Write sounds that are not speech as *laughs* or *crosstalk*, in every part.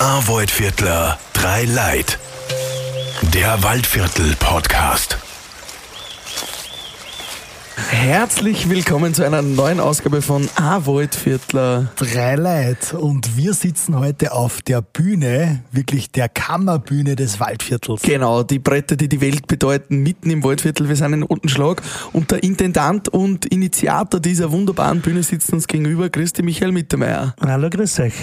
Arvoid-Viertler, drei Leid. Der Waldviertel-Podcast. Herzlich willkommen zu einer neuen Ausgabe von Avoid-Viertler. Drei Leid und wir sitzen heute auf der Bühne, wirklich der Kammerbühne des Waldviertels. Genau, die Bretter, die die Welt bedeuten, mitten im Waldviertel. Wir sind in Untenschlag und der Intendant und Initiator dieser wunderbaren Bühne sitzt uns gegenüber. Christi Michael Mittermeier. Hallo, grüß euch.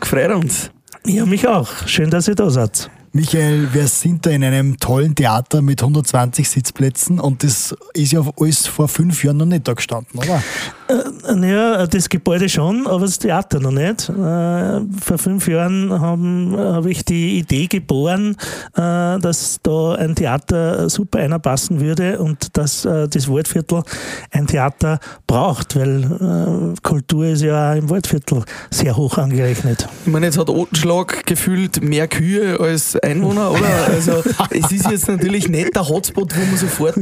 Gefreut uns. Ja, mich auch. Schön, dass ihr da seid. Michael, wir sind da in einem tollen Theater mit 120 Sitzplätzen und das ist ja alles vor fünf Jahren noch nicht da gestanden, oder? Äh, naja, das Gebäude schon, aber das Theater noch nicht. Äh, vor fünf Jahren habe hab ich die Idee geboren, äh, dass da ein Theater super einpassen würde und dass das Waldviertel ein Theater braucht, weil Kultur ist ja im Waldviertel sehr hoch angerechnet. Ich meine, jetzt hat Otenschlag gefühlt mehr Kühe als Einwohner, oder? Also es ist jetzt natürlich nicht der Hotspot, wo man sofort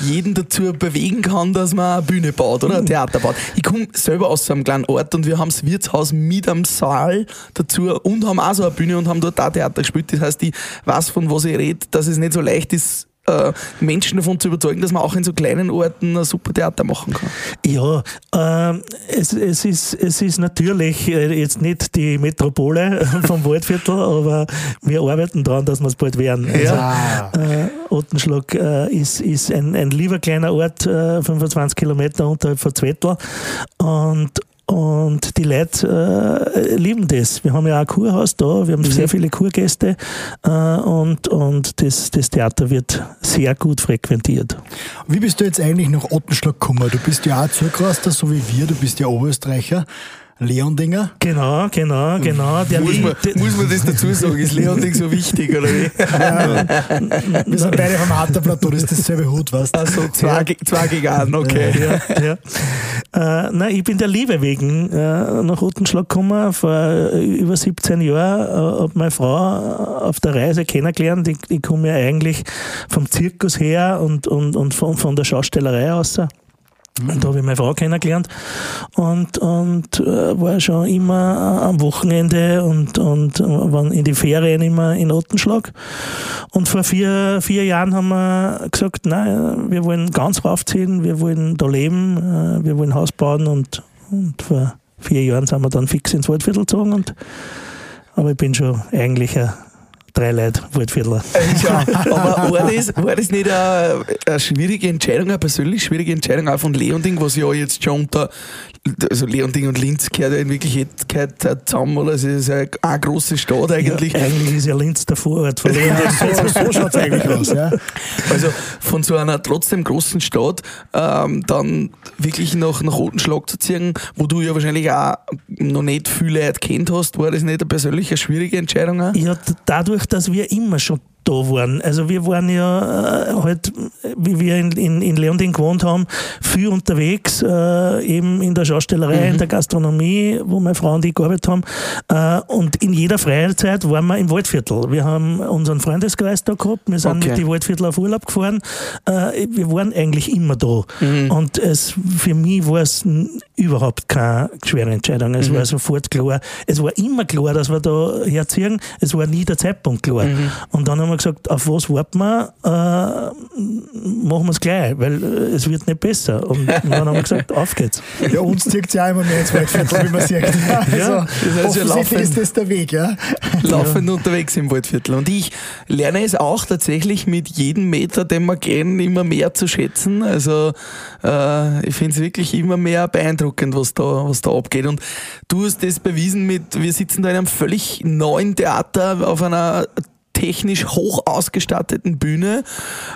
jeden dazu bewegen kann, dass man eine Bühne baut, oder? Ein Theater baut. Ich komme selber aus so einem kleinen Ort und wir haben das Wirtshaus mit am Saal dazu und haben auch so eine Bühne und haben dort auch Theater gespielt. Das heißt, ich weiß, von was ich rede, dass es nicht so leicht ist, äh, Menschen davon zu überzeugen, dass man auch in so kleinen Orten ein super Theater machen kann. Ja, äh, es, es, ist, es ist natürlich äh, jetzt nicht die Metropole *laughs* vom Waldviertel, aber wir arbeiten daran, dass wir es bald werden. Ja. Also, äh, Ottenschlag äh, ist, ist ein, ein lieber kleiner Ort, äh, 25 Kilometer unterhalb von Zwettl. Und, und die Leute äh, lieben das. Wir haben ja auch ein Kurhaus da, wir haben sehr viele Kurgäste äh, und, und das, das Theater wird sehr gut frequentiert. Wie bist du jetzt eigentlich nach Ottenschlag gekommen? Du bist ja auch Zurkraster, so wie wir, du bist ja Oberösterreicher. Leondinger? Genau, genau, genau. Der Muss man, muss man das dazu sagen? Ist Leonding so wichtig, oder wie? *laughs* Wir sind beide vom Harterplateau, das ist dasselbe Hut, weißt du? Also zwei, zwei gegen einen, okay. ja, ja. Äh, nein, ich bin der Liebe wegen äh, nach Rottenschlag gekommen, vor über 17 Jahren. Äh, habe meine Frau auf der Reise kennengelernt. Ich, ich komme ja eigentlich vom Zirkus her und, und, und von, von der Schaustellerei aus. Und da habe ich meine Frau kennengelernt und, und äh, war schon immer am Wochenende und, und äh, waren in die Ferien immer in Ottenschlag. Und vor vier, vier Jahren haben wir gesagt, nein, wir wollen ganz raufziehen, wir wollen da leben, äh, wir wollen Haus bauen und, und vor vier Jahren sind wir dann fix ins Waldviertel gezogen. Und, aber ich bin schon eigentlich ein Dreileit-Waldviertler. Ja, *laughs* aber war das, war das nicht eine, eine schwierige Entscheidung, eine persönlich schwierige Entscheidung auch von Leonding, was ja jetzt schon unter, also Leonding und Linz gehört ja in Wirklichkeit zusammen, oder? Es ist ja eine große Stadt eigentlich. Ja, eigentlich ist ja Linz der Vorort von *laughs* Ja, Leonding. so so schaut es eigentlich aus, ja. Also von so einer trotzdem großen Stadt ähm, dann wirklich nach, nach Rotenschlag zu ziehen, wo du ja wahrscheinlich auch noch nicht viele Leute kennt hast, war das nicht eine persönlich eine schwierige Entscheidung? Auch? Ja, d- dadurch, dass wir immer schon da waren. Also wir waren ja äh, halt, wie wir in, in, in Leonding gewohnt haben, viel unterwegs, äh, eben in der Schaustellerei, in der Gastronomie, wo meine Frau und ich gearbeitet haben. Äh, und in jeder Freizeit waren wir im Waldviertel. Wir haben unseren Freundeskreis da gehabt, wir sind Okay. mit die Waldviertel auf Urlaub gefahren. Äh, wir waren eigentlich immer da. Und es, für mich war es überhaupt keine schwere Entscheidung. Es war sofort klar. Es war immer klar, dass wir da herziehen. Es war nie der Zeitpunkt klar. Und dann haben wir gesagt, auf was warten wir? Äh, machen wir es gleich, weil äh, es wird nicht besser. Und *laughs* dann haben wir gesagt, auf geht's. Ja, uns zieht es ja auch immer mehr ins Waldviertel, wie man sieht. *laughs* Also, das heißt ja offensichtlich laufend. ist das der Weg, ja. laufend unterwegs im Waldviertel. Und ich lerne es auch tatsächlich mit jedem Meter, den wir gehen, immer mehr zu schätzen. Also äh, ich finde es wirklich immer mehr beeindruckend, was da, was da abgeht. Und du hast das bewiesen mit, wir sitzen da in einem völlig neuen Theater auf einer technisch hoch ausgestatteten Bühne.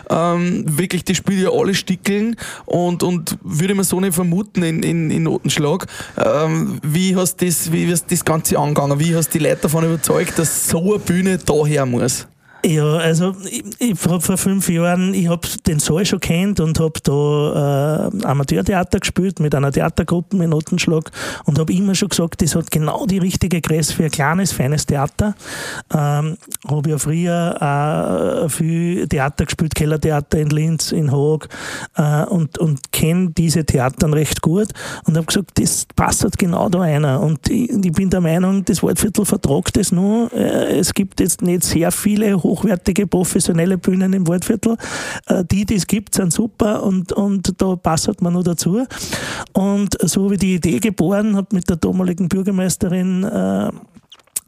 Ähm, wirklich, die spielen ja alle Stickeln und, und würde man so nicht vermuten in, in, in Notenschlag. Ähm, wie hast du das, wie hast das Ganze angegangen? Wie hast du die Leute davon überzeugt, dass so eine Bühne daher muss? Ja, also ich, ich habe vor fünf Jahren, ich habe den Saal schon kennt und habe da äh, Amateurtheater gespielt mit einer Theatergruppe in Notenschlag und habe immer schon gesagt, das hat genau die richtige Größe für ein kleines, feines Theater. Ähm, habe ja früher auch viel Theater gespielt, Kellertheater in Linz, in Haag äh, und, und kenne diese Theatern recht gut und habe gesagt, das passt halt genau da einer und ich, ich bin der Meinung, das Waldviertel vertragt das nur. Äh, es gibt jetzt nicht sehr viele hochwertige, professionelle Bühnen im Waldviertel. Äh, die, die es gibt, sind super und, und da passt man noch dazu. Und so habe ich die Idee geboren, habe mit der damaligen Bürgermeisterin äh,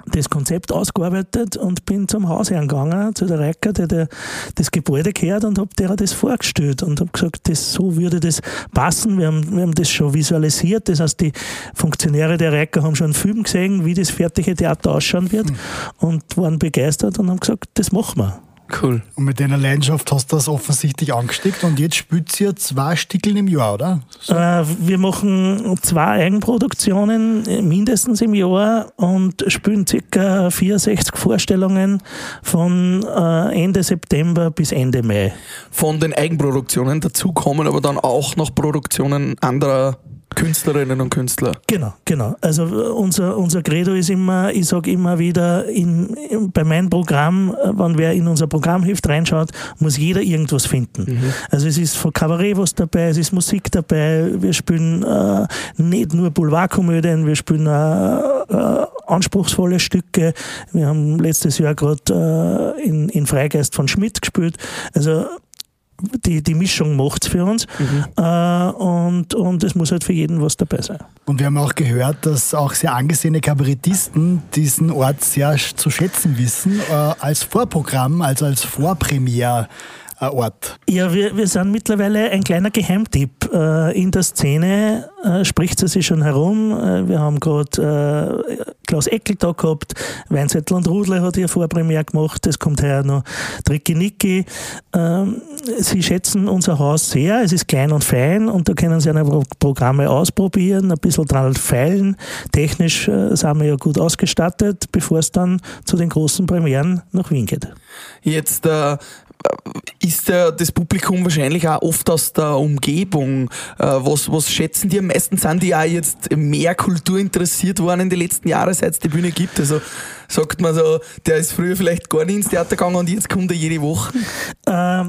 das Konzept ausgearbeitet und bin zum Hausherrn gegangen, zu der Reiker, der, der das Gebäude gehört und habe der das vorgestellt und habe gesagt, das, so würde das passen. Wir haben, wir haben das schon visualisiert, das heißt, die Funktionäre der Reiker haben schon einen Film gesehen, wie das fertige Theater ausschauen wird mhm. und waren begeistert und haben gesagt, das machen wir. Cool. Und mit deiner Leidenschaft hast du das offensichtlich angesteckt und jetzt spielt ihr zwei Stickeln im Jahr, oder? So. Äh, wir machen zwei Eigenproduktionen äh, mindestens im Jahr und spielen ca. 64 Vorstellungen von äh, Ende September bis Ende Mai. Von den Eigenproduktionen dazu kommen aber dann auch noch Produktionen anderer Künstlerinnen und Künstler. Genau, genau. Also unser, unser Credo ist immer, ich sage immer wieder, in, in, bei meinem Programm, wenn wer in unser Programmheft reinschaut, muss jeder irgendwas finden. Mhm. Also es ist von Kabarett was dabei, es ist Musik dabei, wir spielen äh, nicht nur Boulevardkomödien, wir spielen äh, äh, anspruchsvolle Stücke. Wir haben letztes Jahr gerade äh, in, in Freigeist von Schmidt gespielt. Also die, die Mischung macht es für uns. Mhm. Äh, und, und es muss halt für jeden was dabei sein. Und wir haben auch gehört, dass auch sehr angesehene Kabarettisten diesen Ort sehr zu schätzen wissen, äh, als Vorprogramm, also als Vorpremiere. Ort? Ja, wir, wir sind mittlerweile ein kleiner Geheimtipp äh, in der Szene. Äh, spricht es sich schon herum. Äh, wir haben gerade äh, Klaus Eckel da gehabt, Weinzettel und Rudle hat hier Vorpremiere gemacht. Es kommt her noch Tricky Nicky. Ähm, sie schätzen unser Haus sehr. Es ist klein und fein und da können sie eine Programme ausprobieren, ein bisschen dran feilen. Technisch äh, sind wir ja gut ausgestattet, bevor es dann zu den großen Premieren nach Wien geht. Jetzt äh, ist der, das Publikum wahrscheinlich auch oft aus der Umgebung. Äh, was, was schätzen die am meisten? Sind die auch jetzt mehr Kultur interessiert worden in den letzten Jahren, seit es die Bühne gibt? Also sagt man so, der ist früher vielleicht gar nicht ins Theater gegangen und jetzt kommt er jede Woche? Ähm,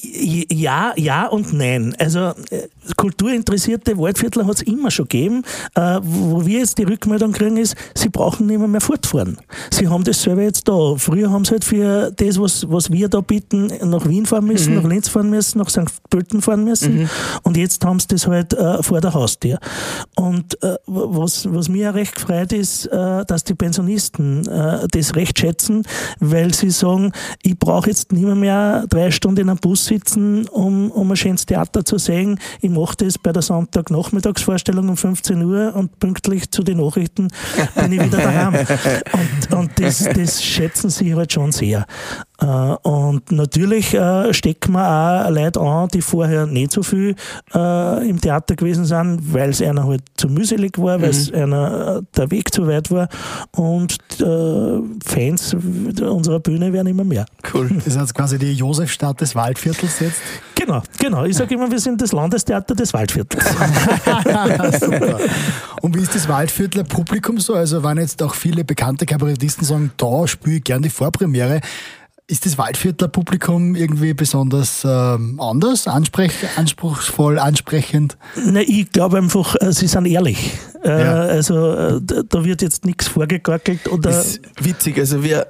ja, ja und nein. Also äh, kulturinteressierte Waldviertler hat es immer schon gegeben. Äh, wo wir jetzt die Rückmeldung kriegen, ist, sie brauchen nicht mehr, mehr fortfahren. Sie haben das selber jetzt da. Früher haben sie halt für das, was, was wir da bieten, nach Wien fahren müssen, mhm. nach Linz fahren müssen, nach St. Pölten fahren müssen. Mhm. Und jetzt haben sie das halt äh, vor der Haustür. Und äh, was, was mir recht gefreut ist, äh, dass die Pensionisten äh, das recht schätzen, weil sie sagen, ich brauche jetzt nicht mehr, mehr drei Stunden in einem Bus sitzen, um, um ein schönes Theater zu sehen. Ich mache das bei der Sonntagnachmittagsvorstellung um 15 Uhr und pünktlich zu den Nachrichten bin ich wieder daheim. *laughs* Und, und das, das schätzen sie halt schon sehr. Äh, und natürlich äh, stecken wir auch Leute an, die vorher nicht so viel äh, im Theater gewesen sind, weil es einer halt zu mühselig war, weil es mhm. einer der Weg zu weit war. Und Fans unserer Bühne werden immer mehr. Cool. *laughs* Das ist jetzt quasi die Josefstadt des Waldviertels jetzt. Genau, genau. Ich sage immer, wir sind das Landestheater des Waldviertels. *laughs* Super. Und wie ist das Waldviertler Publikum so? Also, wenn jetzt auch viele bekannte Kabarettisten sagen, da spiele ich gerne die Vorpremiere, ist das Waldviertler Publikum irgendwie besonders ähm, anders, ansprech, anspruchsvoll, ansprechend? Na, ich glaube einfach, äh, sie sind ehrlich. Äh, ja. Also äh, da wird jetzt nichts vorgegackelt oder. Das ist witzig, also wir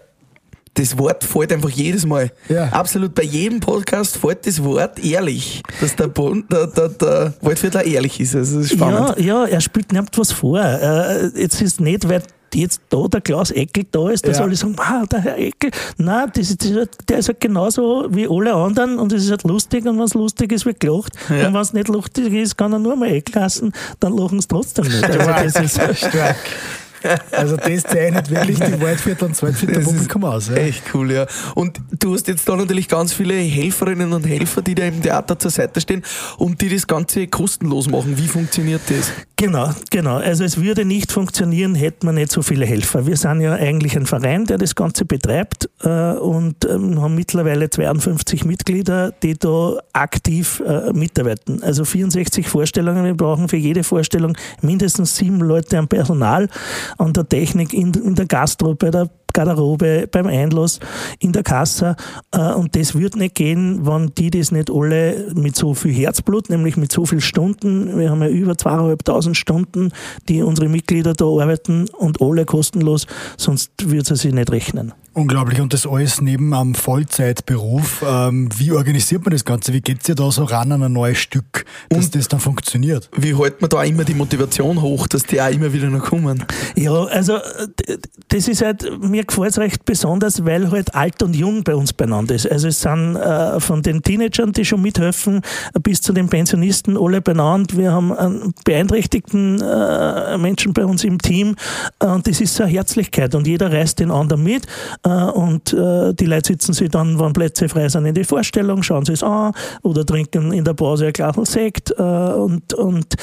das Wort fällt einfach jedes Mal. Ja. Absolut bei jedem Podcast fällt das Wort ehrlich, dass der, bon, der, der, der Waldviertler ehrlich ist. Also das ist spannend. Ja, ja, er spielt nicht was vor. Äh, jetzt ist nicht, weil jetzt da der Klaus Eckel da ist, dass ja. alle sagen, wow, der Herr Eckel, nein, das ist, das der ist halt genauso wie alle anderen und es ist halt lustig und wenn es lustig ist, wird gelacht. Ja. Und wenn es nicht lustig ist, kann er nur mal Eckel lassen, dann lachen sie trotzdem nicht. Also das ist stark. Also das zeichnet wirklich die Waldviertel und Zweitviertel Publikum aus. Ja. Echt cool, ja. Und du hast jetzt da natürlich ganz viele Helferinnen und Helfer, die da im Theater zur Seite stehen und die das Ganze kostenlos machen. Wie funktioniert das? Genau, genau. Also es würde nicht funktionieren, hätten wir nicht so viele Helfer. Wir sind ja eigentlich ein Verein, der das Ganze betreibt äh, und ähm, haben mittlerweile 52 Mitglieder, die da aktiv äh, mitarbeiten. Also 64 Vorstellungen. Wir brauchen für jede Vorstellung mindestens sieben Leute am Personal, an der Technik, in, in der Gastro, bei der Garderobe, beim Einlass, in der Kasse. Äh, und das wird nicht gehen, wenn die das nicht alle mit so viel Herzblut, nämlich mit so vielen Stunden, wir haben ja über zweieinhalbtausend Stunden, die unsere Mitglieder da arbeiten und alle kostenlos, sonst wird es sich nicht rechnen. Unglaublich. Und das alles neben einem Vollzeitberuf. Ähm, wie organisiert man das Ganze? Wie geht es dir da so ran an ein neues Stück, dass und das dann funktioniert? Wie hält man da immer die Motivation hoch, dass die auch immer wieder noch kommen? Ja, also das ist halt, mir gefällt es recht besonders, weil halt alt und jung bei uns beieinander ist. Also es sind äh, von den Teenagern, die schon mithelfen, bis zu den Pensionisten alle beieinander. Wir haben einen beeinträchtigten äh, Menschen bei uns im Team äh, und das ist so eine Herzlichkeit und jeder reißt den anderen mit äh, und äh, die Leute sitzen sich dann, wenn Plätze frei sind, in die Vorstellung, schauen sie es an oder trinken in der Pause ein Glas Sekt äh, und, und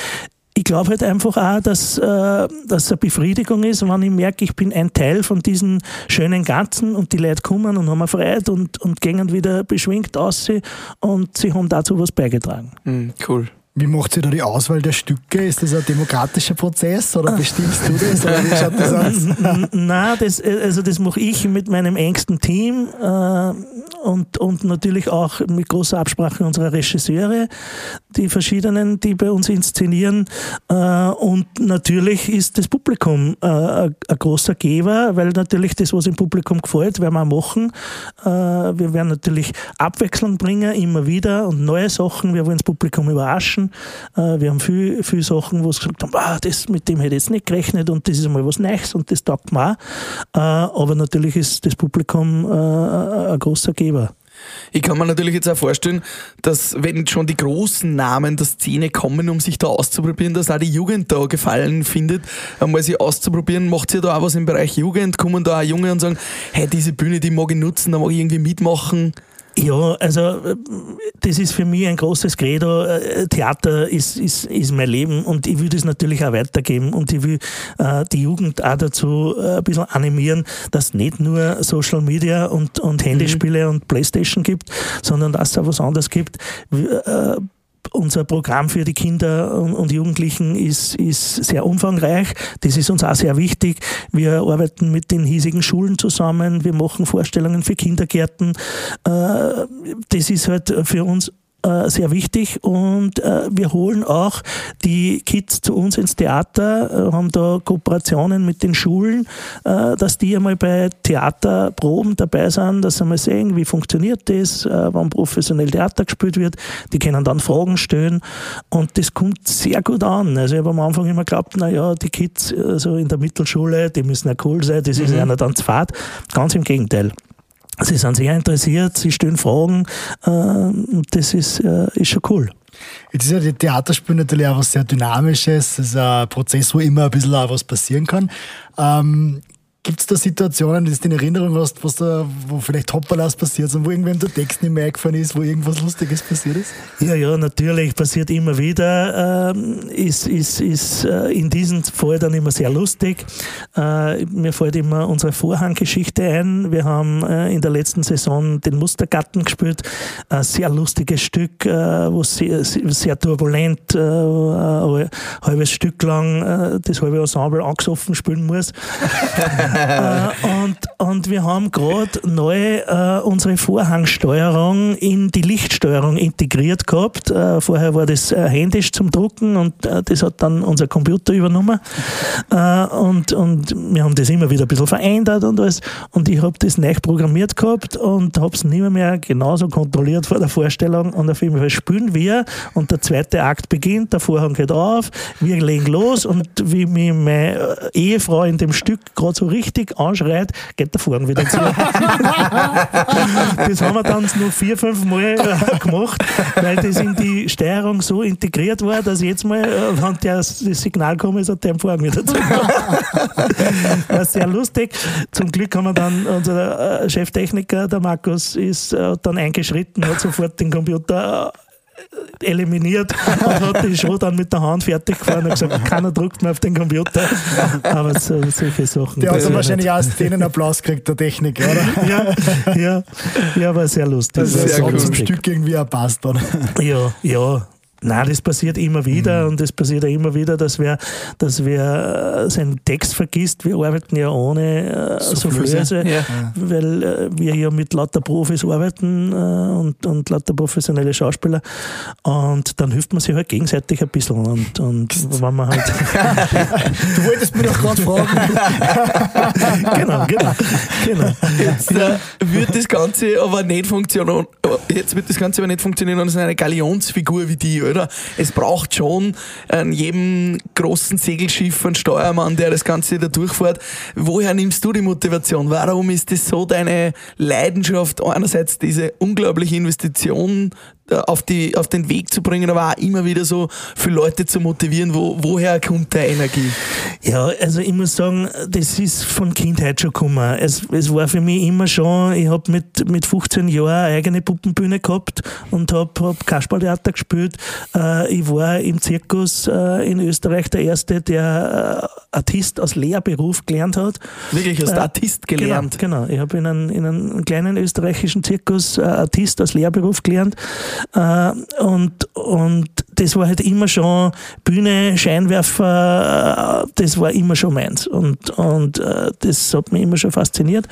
ich glaube halt einfach auch, dass äh, das eine Befriedigung ist, wenn ich merke, ich bin ein Teil von diesem schönen Ganzen und die Leute kommen und haben Freude und, und gehen wieder beschwingt aus und sie haben dazu was beigetragen. Mm, cool. Wie macht ihr da die Auswahl der Stücke? Ist das ein demokratischer Prozess oder bestimmst du das? Oder wie schaut das aus? *laughs* Nein, das, also das mache ich mit meinem engsten Team äh, und, und natürlich auch mit großer Absprache unserer Regisseure, die verschiedenen, die bei uns inszenieren. Äh, und natürlich ist das Publikum äh, ein großer Geber, weil natürlich das, was im Publikum gefällt, werden wir auch machen. Äh, wir werden natürlich Abwechslung bringen, immer wieder und neue Sachen. Wir wollen das Publikum überraschen. Wir haben viele viel Sachen, wo sie gesagt haben, ah, das, mit dem hätte ich jetzt nicht gerechnet und das ist einmal was Neues und das taugt mir auch. Aber natürlich ist das Publikum ein großer Geber. Ich kann mir natürlich jetzt auch vorstellen, dass wenn schon die großen Namen der Szene kommen, um sich da auszuprobieren, dass auch die Jugend da Gefallen findet, einmal sie auszuprobieren. Macht sie da auch was im Bereich Jugend? Kommen da auch Junge und sagen, hey, diese Bühne, die mag ich nutzen, da mag ich irgendwie mitmachen? Ja, also äh, das ist für mich ein großes Credo. Äh, Theater ist, ist, ist mein Leben und ich will das natürlich auch weitergeben und ich will äh, die Jugend auch dazu äh, ein bisschen animieren, dass es nicht nur Social Media und, und Handyspiele mhm. und Playstation gibt, sondern dass es auch was anderes gibt. Äh, unser Programm für die Kinder und Jugendlichen ist, ist sehr umfangreich. Das ist uns auch sehr wichtig. Wir arbeiten mit den hiesigen Schulen zusammen. Wir machen Vorstellungen für Kindergärten. Äh, das ist halt für uns äh, sehr wichtig und äh, wir holen auch die Kids zu uns ins Theater, äh, haben da Kooperationen mit den Schulen, äh, dass die einmal bei Theaterproben dabei sind, dass sie mal sehen, wie funktioniert das, äh, wann professionell Theater gespielt wird. Die können dann Fragen stellen und das kommt sehr gut an. Also ich habe am Anfang immer geglaubt, naja, die Kids also in der Mittelschule, die müssen ja cool sein, das ist mhm. einer dann zu fad. Ganz im Gegenteil. Sie sind sehr interessiert, sie stellen Fragen. Äh, das ist, äh, ist schon cool. Jetzt ist ja die Theaterspiel natürlich auch was sehr Dynamisches. Das ist ein Prozess, wo immer ein bisschen auch was passieren kann. Ähm, Gibt es da Situationen, die du in Erinnerung hast, was da, wo vielleicht Hoppalas passiert sind, wo irgendwem der Text nicht mehr eingefallen ist, wo irgendwas Lustiges passiert ist? Ja, ja, natürlich, passiert immer wieder. Ähm, ist ist, ist äh, in diesem Fall dann immer sehr lustig. Äh, mir fällt immer unsere Vorhanggeschichte ein. Wir haben äh, in der letzten Saison den Mustergatten gespielt. Ein sehr lustiges Stück, äh, wo sehr, sehr turbulent, äh, ein halbes Stück lang äh, das halbe Ensemble angesoffen spielen muss. *laughs* äh, und, und wir haben gerade neu äh, unsere Vorhangsteuerung in die Lichtsteuerung integriert gehabt. Äh, vorher war das äh, händisch zum Drucken und äh, das hat dann unser Computer übernommen. Äh, und, und wir haben das immer wieder ein bisschen verändert und alles. Und ich habe das neu programmiert gehabt und habe es nicht mehr, genauso kontrolliert vor der Vorstellung. Und auf jeden Fall spielen wir und der zweite Akt beginnt, der Vorhang geht auf, wir legen los und wie mich meine Ehefrau in dem Stück gerade so richtig richtig anschreit, geht der Vorhang wieder zu. *laughs* das haben wir dann nur vier, fünf Mal äh, gemacht, weil das in die Steuerung so integriert war, dass jetzt mal, äh, wenn der, das Signal kommt, ist, hat der Vorhang wieder zu. *laughs* war sehr lustig. Zum Glück haben wir dann, unser äh, Cheftechniker, der Markus, ist äh, dann eingeschritten, hat sofort den Computer eliminiert *laughs* und hat die Show dann mit der Hand fertig gefahren und gesagt, keiner druckt mehr auf den Computer. Aber so, solche Sachen. Der hat dann wahrscheinlich auch einen Applaus gekriegt, der Technik, oder? *laughs* ja, ja, ja, war sehr lustig. Das ist ja cool. zum Stück irgendwie auch passt dann. Ja, ja, Nein, das passiert immer wieder mhm. und es passiert ja immer wieder, dass wer, dass wer äh, seinen Text vergisst. Wir arbeiten ja ohne äh, Soufflöse, ja. weil äh, wir ja mit lauter Profis arbeiten äh, und, und lauter professionelle Schauspieler und dann hilft man sich halt gegenseitig ein bisschen und, und wenn man halt... du wolltest mir doch gerade fragen. *laughs* genau, genau, genau. Jetzt äh, wird das Ganze aber nicht funktionieren, jetzt wird das Ganze aber nicht funktionieren und es ist eine Galionsfigur wie die, oder? Oder? Es braucht schon an jedem großen Segelschiff einen Steuermann, der das Ganze da durchfährt. Woher nimmst du die Motivation? Warum ist das so deine Leidenschaft? Einerseits diese unglaubliche Investition auf, die, auf den Weg zu bringen, aber auch immer wieder so für Leute zu motivieren. Wo, woher kommt der Energie? Ja, also ich muss sagen, das ist von Kindheit schon gekommen. Es, es war für mich immer schon, ich habe mit, mit 15 Jahren eine eigene Puppenbühne gehabt und habe hab Kasperltheater gespielt. Äh, ich war im Zirkus äh, in Österreich der Erste, der Artist aus Lehrberuf gelernt hat. Wirklich, hast du Artist gelernt? Genau, genau. ich habe in, einem, in einem kleinen österreichischen Zirkus Artist aus Lehrberuf gelernt äh, und, und das war halt immer schon Bühne, Scheinwerfer, äh, das war immer schon meins. Und, und äh, das hat mich immer schon fasziniert.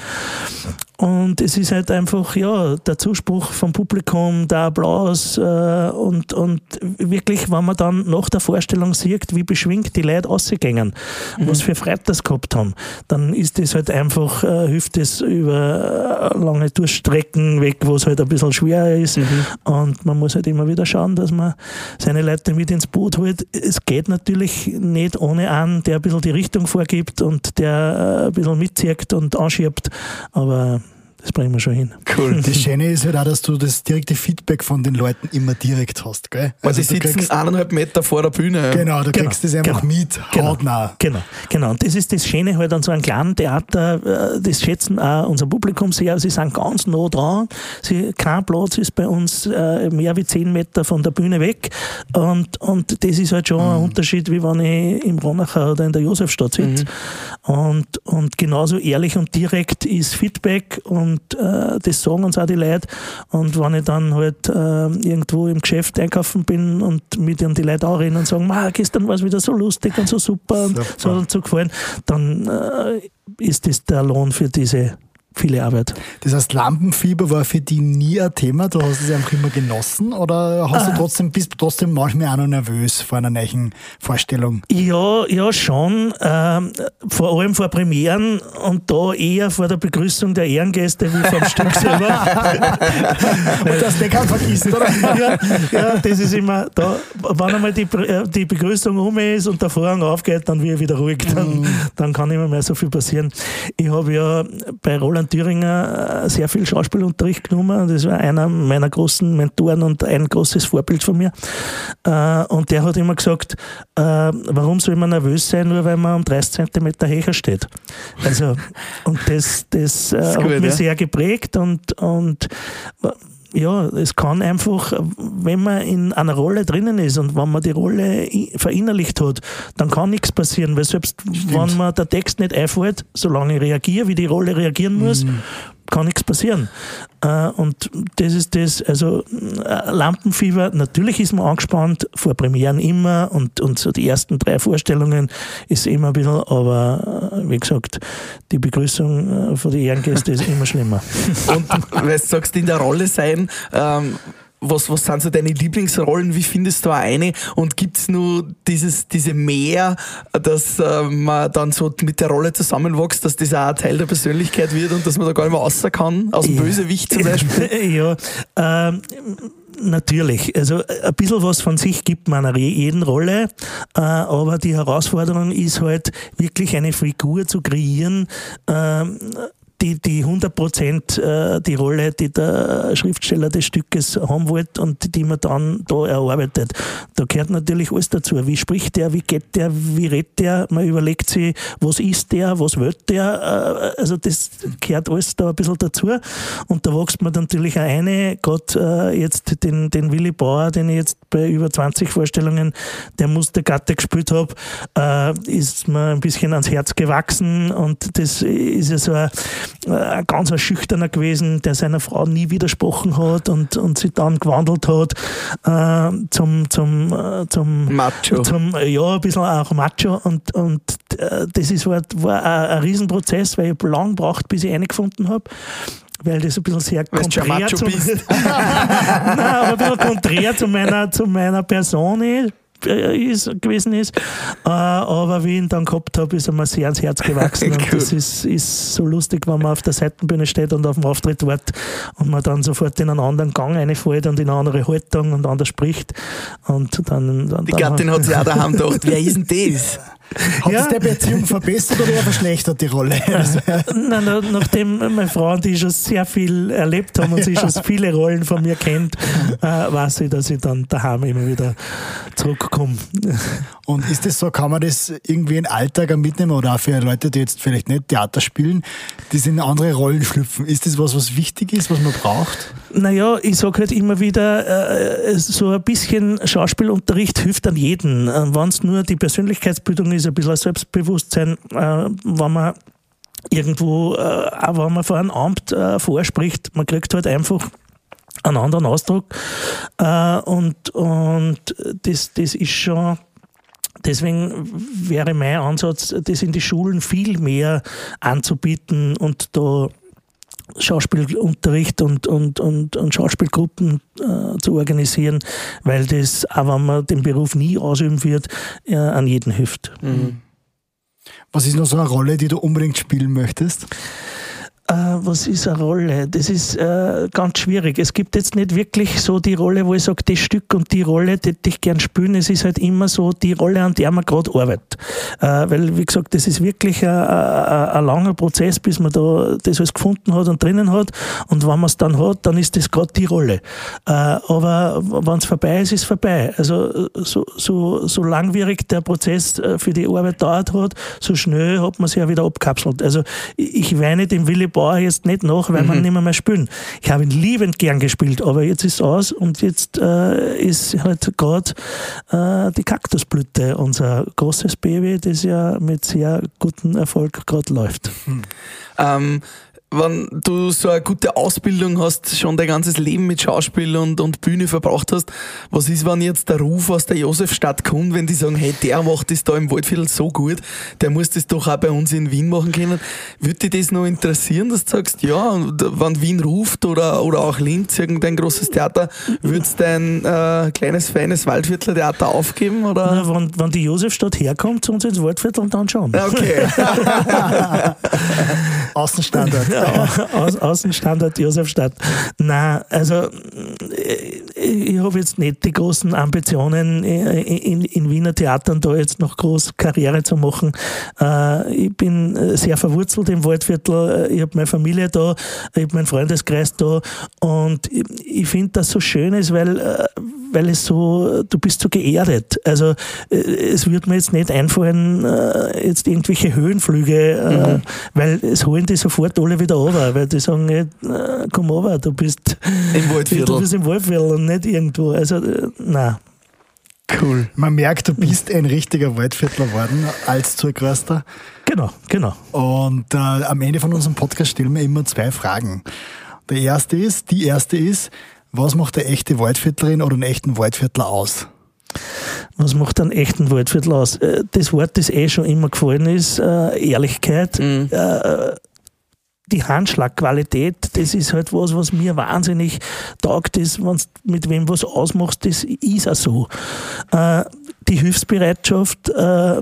Und es ist halt einfach, ja, der Zuspruch vom Publikum, der Applaus äh, und, und wirklich, wenn man dann nach der Vorstellung sieht, wie beschwingt die Leute ausgegangen, mhm. was für Freude das gehabt haben, dann ist das halt einfach, hilft es über lange Durchstrecken weg, wo es halt ein bisschen schwer ist. Mhm. Und man muss halt immer wieder schauen, dass man seine Leute mit ins Boot holt. Es geht natürlich nicht ohne einen, der ein bisschen die Richtung vorgibt und der äh, ein bisschen mitzieht und anschiebt, aber das bringen wir schon hin. Cool. *laughs* Das Schöne ist halt auch, dass du das direkte Feedback von den Leuten immer direkt hast. Gell? Also die sitzen kriegst, eineinhalb Meter vor der Bühne. Genau, du genau, kriegst das einfach genau, mit, genau, hautnah. Genau, genau. Und das ist das Schöne halt an so einem kleinen Theater. Äh, das schätzen auch unser Publikum sehr. Sie sind ganz nah dran. Sie, kein Platz ist bei uns äh, mehr wie zehn Meter von der Bühne weg. Und, und das ist halt schon mhm. ein Unterschied, wie wenn ich im Ronacher oder in der Josefstadt sitze. Mhm. Und, und genauso ehrlich und direkt ist Feedback und äh, das sagen uns auch die Leute. Und wenn ich dann halt äh, irgendwo im Geschäft einkaufen bin und mit ihnen die Leute auch reden und sagen, gestern war es wieder so lustig und so super, super. und so hat uns so gefallen, dann äh, ist das der Lohn für diese viele Arbeit. Das heißt, Lampenfieber war für dich nie ein Thema? Du hast es einfach immer genossen oder hast ah. du trotzdem, bist du trotzdem manchmal auch noch nervös vor einer neuen Vorstellung? Ja, ja, schon. Ähm, vor allem vor Premieren und da eher vor der Begrüßung der Ehrengäste wie vom Stück *laughs* selber. und das der kann vergisst, oder? ja, ja, das ist immer, da, wenn einmal die, äh, die Begrüßung um ist und der Vorhang aufgeht, dann wird wieder ruhig. Dann, mm. dann kann immer mehr so viel passieren. Ich habe ja bei Roland Roland Thüringer äh, sehr viel Schauspielunterricht genommen. Das war einer meiner großen Mentoren und ein großes Vorbild von mir. Äh, und der hat immer gesagt, äh, warum soll man nervös sein, nur weil man um 30 cm höher steht. Also, und das, das, das hat gut, mich ja? sehr geprägt und, und ja, es kann einfach, wenn man in einer Rolle drinnen ist und wenn man die Rolle verinnerlicht hat, dann kann nichts passieren, weil selbst Stimmt. wenn man der Text nicht einfällt, solange ich reagiere, wie die Rolle reagieren muss, mhm kann nichts passieren. Äh, und das ist das, also äh, Lampenfieber, natürlich ist man angespannt, vor Premieren immer und, und so die ersten drei Vorstellungen ist immer ein bisschen, aber äh, wie gesagt, die Begrüßung von den Ehrengästen ist immer schlimmer. *laughs* Und weil du sagst, in der Rolle sein, ähm, was, was sind so deine Lieblingsrollen? Wie findest du eine? Und gibt es nur dieses, diese Mehr, dass äh, man dann so mit der Rolle zusammenwächst, dass das auch ein Teil der Persönlichkeit wird und dass man da gar nicht mehr raus kann? Aus dem ja. Bösewicht zum Beispiel? *laughs* ja, ähm, Natürlich, also ein bisschen was von sich gibt man einer jeden Rolle, äh, aber die Herausforderung ist halt wirklich eine Figur zu kreieren, ähm, die, die 100 Prozent äh, die Rolle, die der Schriftsteller des Stückes haben wollte und die man dann da erarbeitet. Da gehört natürlich alles dazu. Wie spricht der, wie geht der, wie redet der? Man überlegt sich, was ist der, was will der? Äh, also das gehört alles da ein bisschen dazu. Und da wächst man natürlich auch eine, gerade äh, jetzt den, den Willi Bauer, den ich jetzt bei über 20 Vorstellungen der Mustergatte gespielt habe, äh, ist mir ein bisschen ans Herz gewachsen und das ist ja so ein, ein ganz ein Schüchterner gewesen, der seiner Frau nie widersprochen hat und, und sich dann gewandelt hat äh, zum, zum, äh, zum Macho. Zum, ja, ein bisschen auch Macho und, und äh, das ist, war, war ein, ein Riesenprozess, weil ich lang braucht, bis ich eingefunden habe weil das ein bisschen sehr schon konträr, bist. *laughs* Nein, aber ein bisschen konträr zu meiner, zu meiner Person ist, äh, ist, gewesen ist. Äh, aber wie ich ihn dann gehabt habe, ist er mir sehr ans Herz gewachsen. *laughs* und Cool. das ist, ist so lustig, wenn man auf der Seitenbühne steht und auf dem Auftritt wartet und man dann sofort in einen anderen Gang reinfällt und in eine andere Haltung und anders spricht. Und dann, dann, Die Gattin hat sich auch daheim gedacht, wer ist denn das? *laughs* Hat Ja. es der Beziehung verbessert oder eher verschlechtert, die Rolle? *laughs* Also, Nein, na- nachdem meine Frau und ich schon sehr viel erlebt haben und sie schon viele Rollen von mir kennt, äh, weiß ich, dass ich dann daheim immer wieder zurückkomme. Und ist das so, kann man das irgendwie in den Alltag mitnehmen oder auch für Leute, die jetzt vielleicht nicht Theater spielen, die in andere Rollen schlüpfen? Ist das was, was wichtig ist, was man braucht? Naja, ich sage halt immer wieder, äh, so ein bisschen Schauspielunterricht hilft an jeden. Wenn es nur die Persönlichkeitsbildung ist, ein bisschen Selbstbewusstsein, äh, wenn man irgendwo, äh, auch wenn man vor einem Amt äh, vorspricht, man kriegt halt einfach einen anderen Ausdruck. Äh, und, und das, das ist schon. Deswegen wäre mein Ansatz, das in die Schulen viel mehr anzubieten und da Schauspielunterricht und, und, und, und Schauspielgruppen äh, zu organisieren, weil das, auch wenn man den Beruf nie ausüben wird, äh, an jeden hilft. Was ist noch so eine Rolle, die du unbedingt spielen möchtest? Was ist eine Rolle? Das ist äh, ganz schwierig. Es gibt jetzt nicht wirklich so die Rolle, wo ich sage, das Stück und die Rolle, die hätte ich gern spielen. Es ist halt immer so die Rolle, an der man gerade arbeitet. Äh, weil, wie gesagt, das ist wirklich ein, langer Prozess, bis man da das alles gefunden hat und drinnen hat. Und wenn man es dann hat, dann ist das gerade die Rolle. Äh, aber wenn es vorbei ist, ist es vorbei. Also so, so, so langwierig der Prozess äh, für die Arbeit dauert hat, so schnell hat man sich ja wieder abkapselt. Also ich weine dem Willi Bauer jetzt nicht nach, weil man nicht mehr, mehr spielen. Ich habe ihn liebend gern gespielt, aber jetzt ist es aus und jetzt äh, ist halt gerade äh, die Kaktusblüte unser großes Baby, das ja mit sehr gutem Erfolg gerade läuft. Ähm, wenn du so eine gute Ausbildung hast, schon dein ganzes Leben mit Schauspiel und, und Bühne verbracht hast, was ist, wenn jetzt der Ruf aus der Josefstadt kommt, wenn die sagen, hey, der macht das da im Waldviertel so gut, der muss das doch auch bei uns in Wien machen können. Würde dich das noch interessieren, dass du sagst, ja, und wenn Wien ruft oder, oder auch Linz, irgendein großes Theater, würdest du dein äh, kleines, feines Waldviertler Theater aufgeben? Oder? Na, wenn, wenn die Josefstadt herkommt zu uns ins Waldviertel, dann schon. Okay. *laughs* Außenstandard. *laughs* Ja, Au- Außenstandard Josefstadt. Nein, also äh, ich habe jetzt nicht die großen Ambitionen, äh, in, in Wiener Theatern da jetzt noch groß Karriere zu machen. Äh, Ich bin sehr verwurzelt im Waldviertel. Ich habe meine Familie da, ich habe meinen Freundeskreis da und ich, finde das so schön ist, weil, weil es so, du bist so geerdet. Also es wird mir jetzt nicht einfallen, jetzt irgendwelche Höhenflüge, äh, weil es holen die sofort alle wieder runter, weil die sagen, nicht, äh, komm runter, du bist Im Du Waldviertel. bist im Waldviertel und nicht irgendwo. Also, äh, nein. Cool. Man merkt, du bist ein richtiger Waldviertler geworden als Zurückröster. Genau, genau. Und äh, am Ende von unserem Podcast stellen wir immer zwei Fragen. Der erste ist, die erste ist, was macht eine echte Waldviertlerin oder einen echten Waldviertler aus? Was macht einen echten Waldviertel aus? Äh, Das Wort, das eh schon immer gefallen ist, Ehrlichkeit. Mhm. Äh, die Handschlagqualität, das ist halt was, was mir wahnsinnig taugt, ist, wenn du mit wem was ausmachst, das ist auch so. Äh, die Hilfsbereitschaft, äh,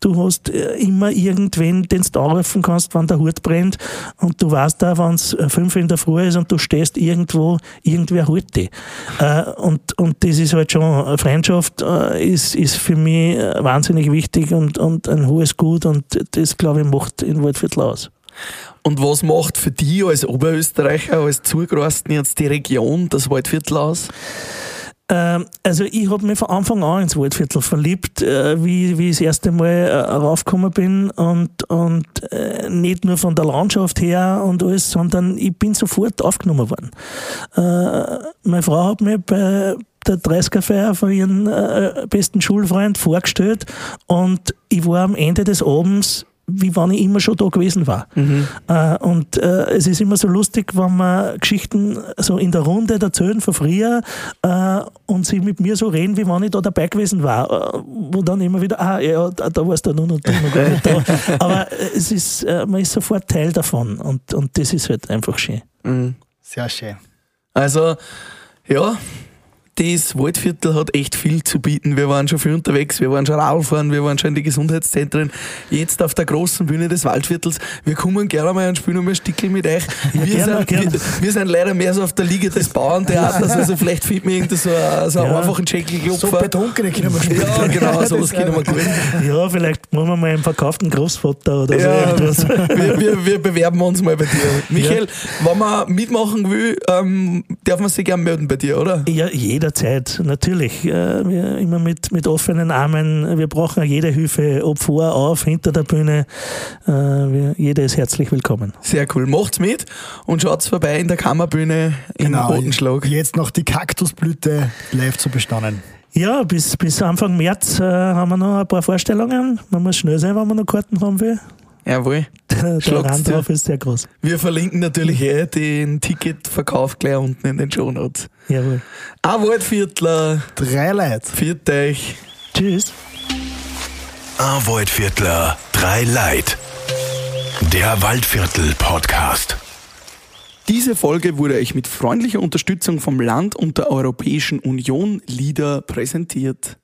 du hast äh, immer irgendwen, den du anrufen kannst, wenn der Hut brennt und du weißt da, wenn es fünf in der Früh ist und du stehst irgendwo, irgendwer holt dich. Äh, und, und das ist halt schon, Freundschaft äh, ist, ist für mich äh, wahnsinnig wichtig und, und ein hohes Gut und das, glaube ich, macht in Waldviertel aus. Und was macht für dich als Oberösterreicher, als Zugereisten jetzt die Region, das Waldviertel aus? Ähm, also ich habe mich von Anfang an ins Waldviertel verliebt, äh, wie, wie ich das erste Mal äh, raufgekommen bin und, und äh, nicht nur von der Landschaft her und alles, sondern ich bin sofort aufgenommen worden. Meine Frau hat mich bei der 30er-Feier von ihrem besten Schulfreund vorgestellt und ich war am Ende des Abends wie wenn ich immer schon da gewesen war. Mhm. Äh, und äh, es ist immer so lustig, wenn man Geschichten so in der Runde erzählen von früher äh, und sie mit mir so reden, wie wenn ich da dabei gewesen war. Äh, wo dann immer wieder, ah ja, da, da warst du noch, noch, noch gar nicht da. *laughs* Aber es ist, äh, man ist sofort Teil davon und, und das ist halt einfach schön. Mhm. Sehr schön. Also, ja, das Waldviertel hat echt viel zu bieten. Wir waren schon viel unterwegs, wir waren schon Radfahren, wir waren schon in die Gesundheitszentren. Jetzt auf der großen Bühne des Waldviertels. Wir kommen gerne mal und spielen ein Stickel mit euch. Wir, ja, sind, wir, wir, sind leider mehr so auf der Liga des Bauerntheaters, also vielleicht findet mir irgendwie so, so einen ja. einfachen Schenkelklopfer. So betrunken können wir spielen. Ja, genau, *laughs* sowas können wir gut. Ja, vielleicht machen wir mal einen verkauften Großvater oder ja, so *laughs* Wir, wir, wir, bewerben uns mal bei dir. Michael, ja. wenn man mitmachen will, ähm, darf man sich gerne melden bei dir, oder? Ja, jeder jederzeit, natürlich. Äh, wir immer mit, mit offenen Armen. Wir brauchen jede Hilfe, ob vor, auf, hinter der Bühne. Äh, jeder ist herzlich willkommen. Sehr cool. Macht's mit und schaut's vorbei in der Kammerbühne in genau, Rotenschlag. Jetzt noch die Kaktusblüte live zu bestaunen. Ja, bis, bis Anfang März äh, haben wir noch ein paar Vorstellungen. Man muss schnell sein, wenn man noch Karten haben will. Jawohl. Der, der Rand ist sehr groß. Wir verlinken natürlich eh den Ticketverkauf gleich unten in den Show Notes. Jawohl. Ein Waldviertler. Drei Leute. Viert euch. Tschüss. Ein Waldviertler. Drei Leid. Der Waldviertel Podcast. Diese Folge wurde euch mit freundlicher Unterstützung vom Land und der Europäischen Union Lieder präsentiert.